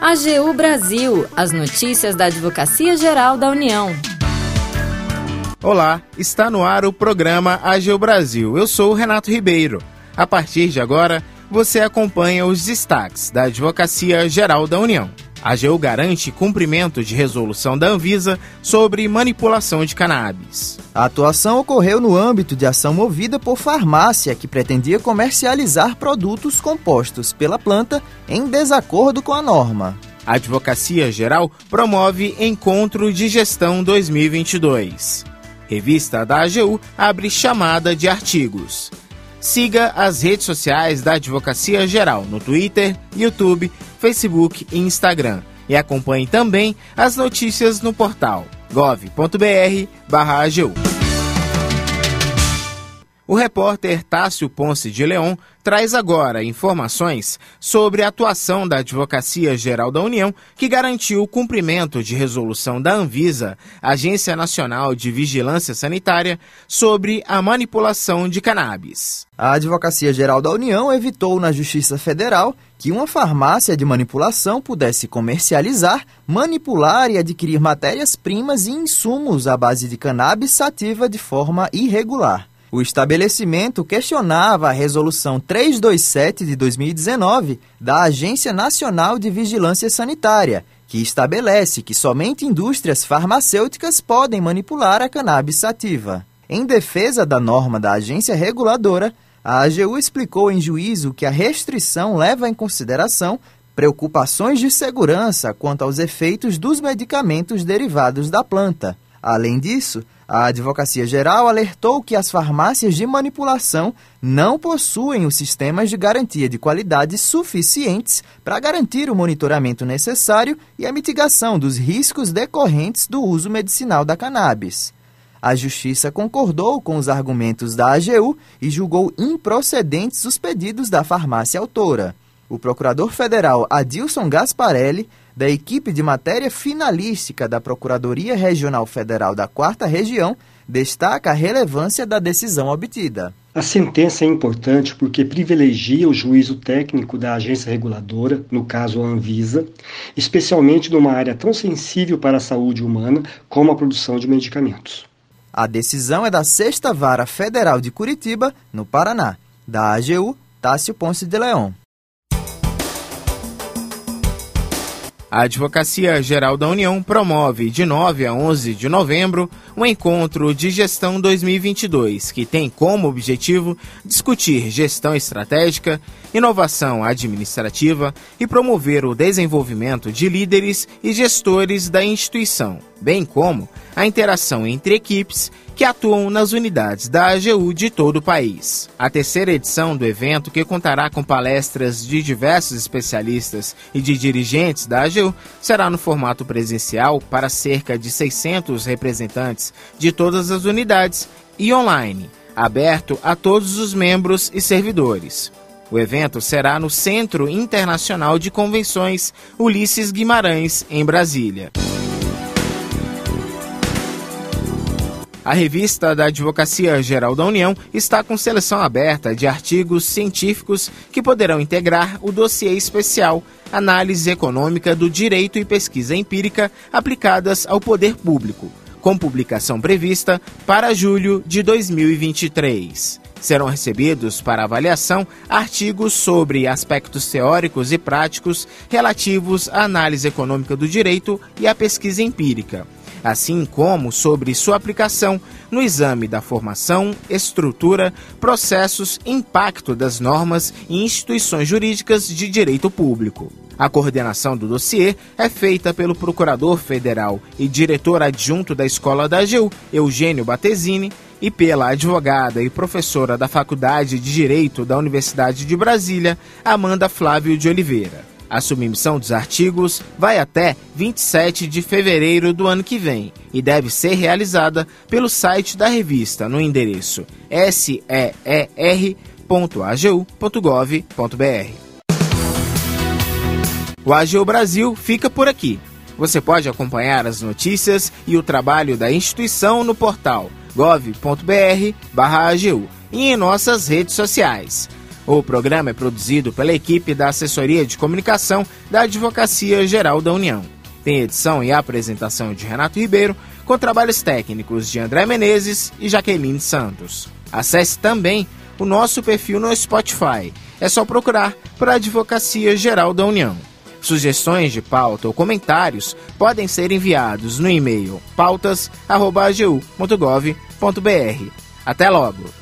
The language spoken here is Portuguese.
AGU Brasil, as notícias da Advocacia Geral da União. Olá, está no ar o programa AGU Brasil. Eu sou o Renato Ribeiro. A partir de agora, você acompanha os destaques da Advocacia Geral da União. A AGU garante cumprimento de resolução da Anvisa sobre manipulação de cannabis. A atuação ocorreu no âmbito de ação movida por farmácia que pretendia comercializar produtos compostos pela planta em desacordo com a norma. A Advocacia Geral promove Encontro de Gestão 2022. Revista da AGU abre chamada de artigos. Siga as redes sociais da Advocacia Geral no Twitter, YouTube, Facebook e Instagram. E acompanhe também as notícias no portal gov.br/agu. O repórter Tássio Ponce de Leon traz agora informações sobre a atuação da Advocacia Geral da União, que garantiu o cumprimento de resolução da Anvisa, Agência Nacional de Vigilância Sanitária, sobre a manipulação de cannabis. A Advocacia Geral da União evitou na Justiça Federal que uma farmácia de manipulação pudesse comercializar, manipular e adquirir matérias-primas e insumos à base de cannabis sativa de forma irregular. O estabelecimento questionava a Resolução 327 de 2019 da Agência Nacional de Vigilância Sanitária, que estabelece que somente indústrias farmacêuticas podem manipular a cannabis sativa. Em defesa da norma da agência reguladora, a AGU explicou em juízo que a restrição leva em consideração preocupações de segurança quanto aos efeitos dos medicamentos derivados da planta. Além disso, a Advocacia Geral alertou que as farmácias de manipulação não possuem os sistemas de garantia de qualidade suficientes para garantir o monitoramento necessário e a mitigação dos riscos decorrentes do uso medicinal da cannabis. A Justiça concordou com os argumentos da AGU e julgou improcedentes os pedidos da farmácia autora. O procurador federal Adilson Gasparelli da equipe de matéria finalística da Procuradoria Regional Federal da Quarta Região, destaca a relevância da decisão obtida. A sentença é importante porque privilegia o juízo técnico da agência reguladora, no caso a Anvisa, especialmente numa área tão sensível para a saúde humana como a produção de medicamentos. A decisão é da Sexta Vara Federal de Curitiba, no Paraná, da AGU Tássio Ponce de Leão. A Advocacia Geral da União promove de 9 a 11 de novembro um encontro de gestão 2022, que tem como objetivo discutir gestão estratégica, inovação administrativa e promover o desenvolvimento de líderes e gestores da instituição, bem como a interação entre equipes que atuam nas unidades da AGU de todo o país. A terceira edição do evento, que contará com palestras de diversos especialistas e de dirigentes da AGU, será no formato presencial para cerca de 600 representantes de todas as unidades e online, aberto a todos os membros e servidores. O evento será no Centro Internacional de Convenções Ulisses Guimarães, em Brasília. A revista da Advocacia Geral da União está com seleção aberta de artigos científicos que poderão integrar o dossiê especial Análise Econômica do Direito e Pesquisa Empírica aplicadas ao poder público, com publicação prevista para julho de 2023. Serão recebidos para avaliação artigos sobre aspectos teóricos e práticos relativos à análise econômica do direito e à pesquisa empírica assim como sobre sua aplicação no exame da formação, estrutura, processos impacto das normas e instituições jurídicas de direito público. A coordenação do dossiê é feita pelo Procurador Federal e diretor adjunto da Escola da AGU, Eugênio Batesini, e pela advogada e professora da Faculdade de Direito da Universidade de Brasília, Amanda Flávio de Oliveira. A submissão dos artigos vai até 27 de fevereiro do ano que vem e deve ser realizada pelo site da revista no endereço seer.agu.gov.br. O AGU Brasil fica por aqui. Você pode acompanhar as notícias e o trabalho da instituição no portal gov.br/agu e em nossas redes sociais. O programa é produzido pela equipe da Assessoria de Comunicação da Advocacia Geral da União. Tem edição e apresentação de Renato Ribeiro, com trabalhos técnicos de André Menezes e Jaqueline Santos. Acesse também o nosso perfil no Spotify. É só procurar por Advocacia Geral da União. Sugestões de pauta ou comentários podem ser enviados no e-mail pautas.agu.gov.br. Até logo!